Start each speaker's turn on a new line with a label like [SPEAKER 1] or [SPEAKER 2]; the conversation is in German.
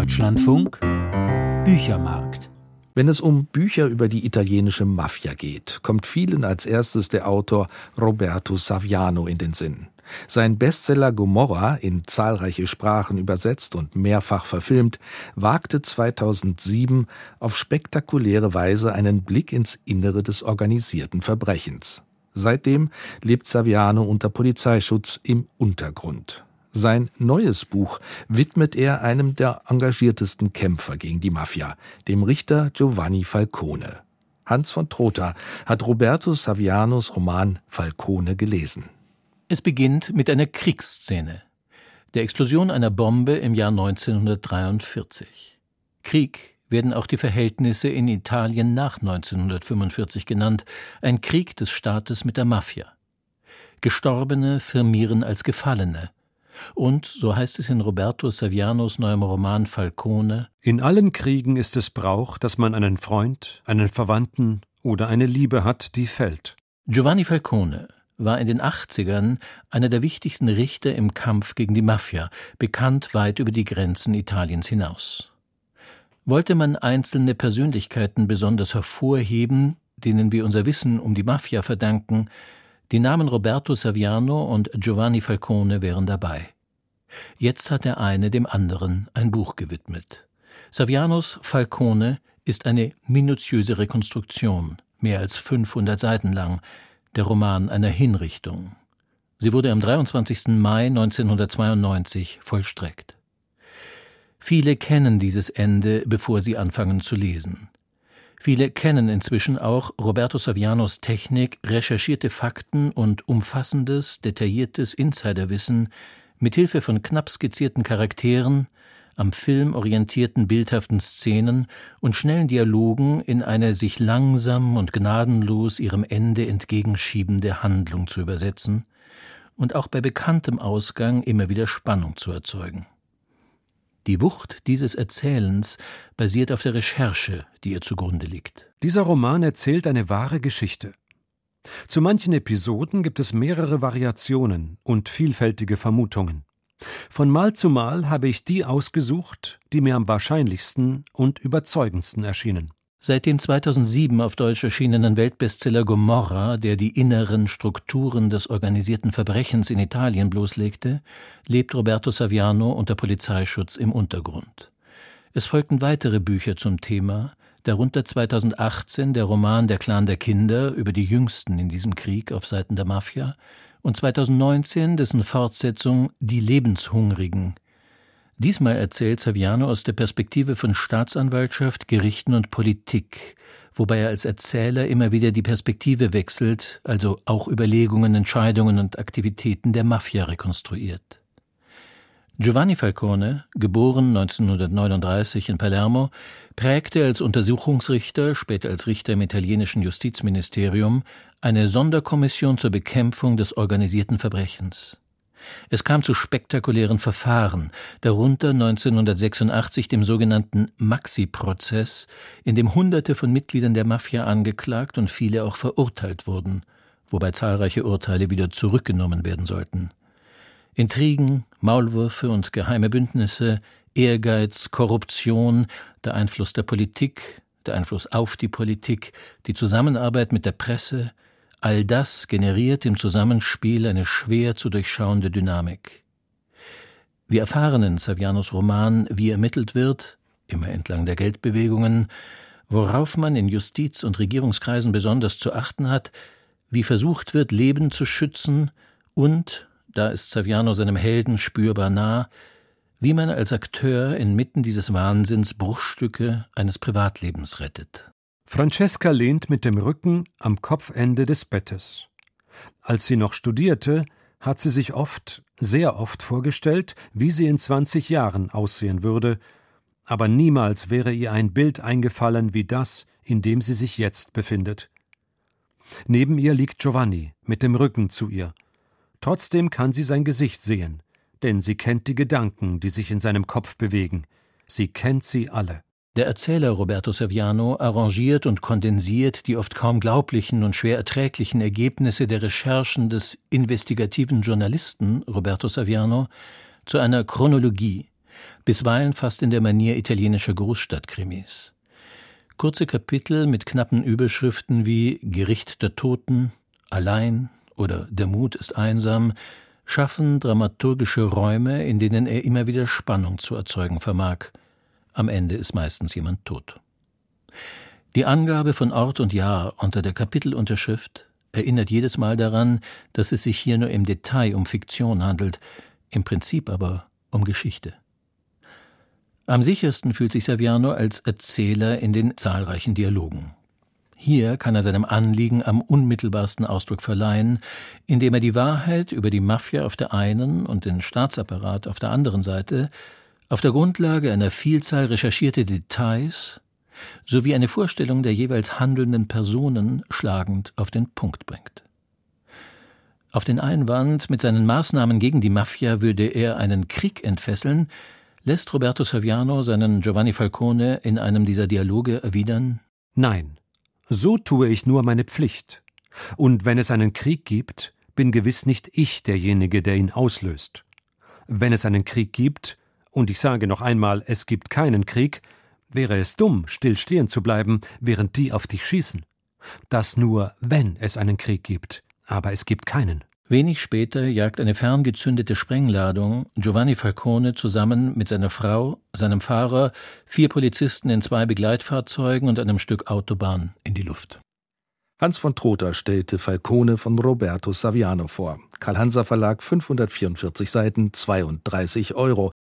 [SPEAKER 1] Deutschlandfunk Büchermarkt.
[SPEAKER 2] Wenn es um Bücher über die italienische Mafia geht, kommt vielen als erstes der Autor Roberto Saviano in den Sinn. Sein Bestseller Gomorra, in zahlreiche Sprachen übersetzt und mehrfach verfilmt, wagte 2007 auf spektakuläre Weise einen Blick ins Innere des organisierten Verbrechens. Seitdem lebt Saviano unter Polizeischutz im Untergrund. Sein neues Buch widmet er einem der engagiertesten Kämpfer gegen die Mafia, dem Richter Giovanni Falcone. Hans von Trotha hat Roberto Savianos Roman Falcone gelesen.
[SPEAKER 3] Es beginnt mit einer Kriegsszene, der Explosion einer Bombe im Jahr 1943. Krieg werden auch die Verhältnisse in Italien nach 1945 genannt, ein Krieg des Staates mit der Mafia. Gestorbene firmieren als Gefallene, und, so heißt es in Roberto Savianos neuem Roman Falcone,
[SPEAKER 4] in allen Kriegen ist es Brauch, dass man einen Freund, einen Verwandten oder eine Liebe hat, die fällt.
[SPEAKER 3] Giovanni Falcone war in den 80ern einer der wichtigsten Richter im Kampf gegen die Mafia, bekannt weit über die Grenzen Italiens hinaus. Wollte man einzelne Persönlichkeiten besonders hervorheben, denen wir unser Wissen um die Mafia verdanken, die Namen Roberto Saviano und Giovanni Falcone wären dabei. Jetzt hat der eine dem anderen ein Buch gewidmet. Savianos Falcone ist eine minutiöse Rekonstruktion, mehr als 500 Seiten lang, der Roman einer Hinrichtung. Sie wurde am 23. Mai 1992 vollstreckt. Viele kennen dieses Ende, bevor sie anfangen zu lesen. Viele kennen inzwischen auch Roberto Savianos Technik, recherchierte Fakten und umfassendes, detailliertes Insiderwissen mit Hilfe von knapp skizzierten Charakteren, am Film orientierten bildhaften Szenen und schnellen Dialogen in eine sich langsam und gnadenlos ihrem Ende entgegenschiebende Handlung zu übersetzen und auch bei bekanntem Ausgang immer wieder Spannung zu erzeugen. Die Wucht dieses Erzählens basiert auf der Recherche, die ihr zugrunde liegt.
[SPEAKER 4] Dieser Roman erzählt eine wahre Geschichte. Zu manchen Episoden gibt es mehrere Variationen und vielfältige Vermutungen. Von Mal zu Mal habe ich die ausgesucht, die mir am wahrscheinlichsten und überzeugendsten erschienen.
[SPEAKER 3] Seit dem 2007 auf Deutsch erschienenen Weltbestseller Gomorra, der die inneren Strukturen des organisierten Verbrechens in Italien bloßlegte, lebt Roberto Saviano unter Polizeischutz im Untergrund. Es folgten weitere Bücher zum Thema, darunter 2018 der Roman Der Clan der Kinder über die Jüngsten in diesem Krieg auf Seiten der Mafia und 2019 dessen Fortsetzung Die Lebenshungrigen Diesmal erzählt Saviano aus der Perspektive von Staatsanwaltschaft, Gerichten und Politik, wobei er als Erzähler immer wieder die Perspektive wechselt, also auch Überlegungen, Entscheidungen und Aktivitäten der Mafia rekonstruiert. Giovanni Falcone, geboren 1939 in Palermo, prägte als Untersuchungsrichter, später als Richter im italienischen Justizministerium, eine Sonderkommission zur Bekämpfung des organisierten Verbrechens. Es kam zu spektakulären Verfahren, darunter 1986 dem sogenannten Maxi-Prozess, in dem Hunderte von Mitgliedern der Mafia angeklagt und viele auch verurteilt wurden, wobei zahlreiche Urteile wieder zurückgenommen werden sollten. Intrigen, Maulwürfe und geheime Bündnisse, Ehrgeiz, Korruption, der Einfluss der Politik, der Einfluss auf die Politik, die Zusammenarbeit mit der Presse, All das generiert im Zusammenspiel eine schwer zu durchschauende Dynamik. Wir erfahren in Savianos Roman, wie ermittelt wird, immer entlang der Geldbewegungen, worauf man in Justiz- und Regierungskreisen besonders zu achten hat, wie versucht wird, Leben zu schützen und, da ist Saviano seinem Helden spürbar nah, wie man als Akteur inmitten dieses Wahnsinns Bruchstücke eines Privatlebens rettet.
[SPEAKER 4] Francesca lehnt mit dem Rücken am Kopfende des Bettes. Als sie noch studierte, hat sie sich oft, sehr oft vorgestellt, wie sie in zwanzig Jahren aussehen würde, aber niemals wäre ihr ein Bild eingefallen wie das, in dem sie sich jetzt befindet. Neben ihr liegt Giovanni, mit dem Rücken zu ihr. Trotzdem kann sie sein Gesicht sehen, denn sie kennt die Gedanken, die sich in seinem Kopf bewegen. Sie kennt sie alle.
[SPEAKER 3] Der Erzähler Roberto Saviano arrangiert und kondensiert die oft kaum glaublichen und schwer erträglichen Ergebnisse der Recherchen des investigativen Journalisten Roberto Saviano zu einer Chronologie, bisweilen fast in der Manier italienischer Großstadtkrimis. Kurze Kapitel mit knappen Überschriften wie Gericht der Toten, Allein oder Der Mut ist einsam schaffen dramaturgische Räume, in denen er immer wieder Spannung zu erzeugen vermag. Am Ende ist meistens jemand tot. Die Angabe von Ort und Jahr unter der Kapitelunterschrift erinnert jedes Mal daran, dass es sich hier nur im Detail um Fiktion handelt, im Prinzip aber um Geschichte. Am sichersten fühlt sich Saviano als Erzähler in den zahlreichen Dialogen. Hier kann er seinem Anliegen am unmittelbarsten Ausdruck verleihen, indem er die Wahrheit über die Mafia auf der einen und den Staatsapparat auf der anderen Seite auf der Grundlage einer Vielzahl recherchierter Details sowie eine Vorstellung der jeweils handelnden Personen schlagend auf den Punkt bringt. Auf den Einwand, mit seinen Maßnahmen gegen die Mafia würde er einen Krieg entfesseln, lässt Roberto Saviano seinen Giovanni Falcone in einem dieser Dialoge erwidern
[SPEAKER 4] Nein, so tue ich nur meine Pflicht. Und wenn es einen Krieg gibt, bin gewiss nicht ich derjenige, der ihn auslöst. Wenn es einen Krieg gibt, und ich sage noch einmal, es gibt keinen Krieg, wäre es dumm, still stehen zu bleiben, während die auf dich schießen. Das nur, wenn es einen Krieg gibt, aber es gibt keinen.
[SPEAKER 3] Wenig später jagt eine ferngezündete Sprengladung Giovanni Falcone zusammen mit seiner Frau, seinem Fahrer, vier Polizisten in zwei Begleitfahrzeugen und einem Stück Autobahn in die Luft.
[SPEAKER 2] Hans von Trotha stellte Falcone von Roberto Saviano vor. Karl-Hanser Verlag 544 Seiten, 32 Euro.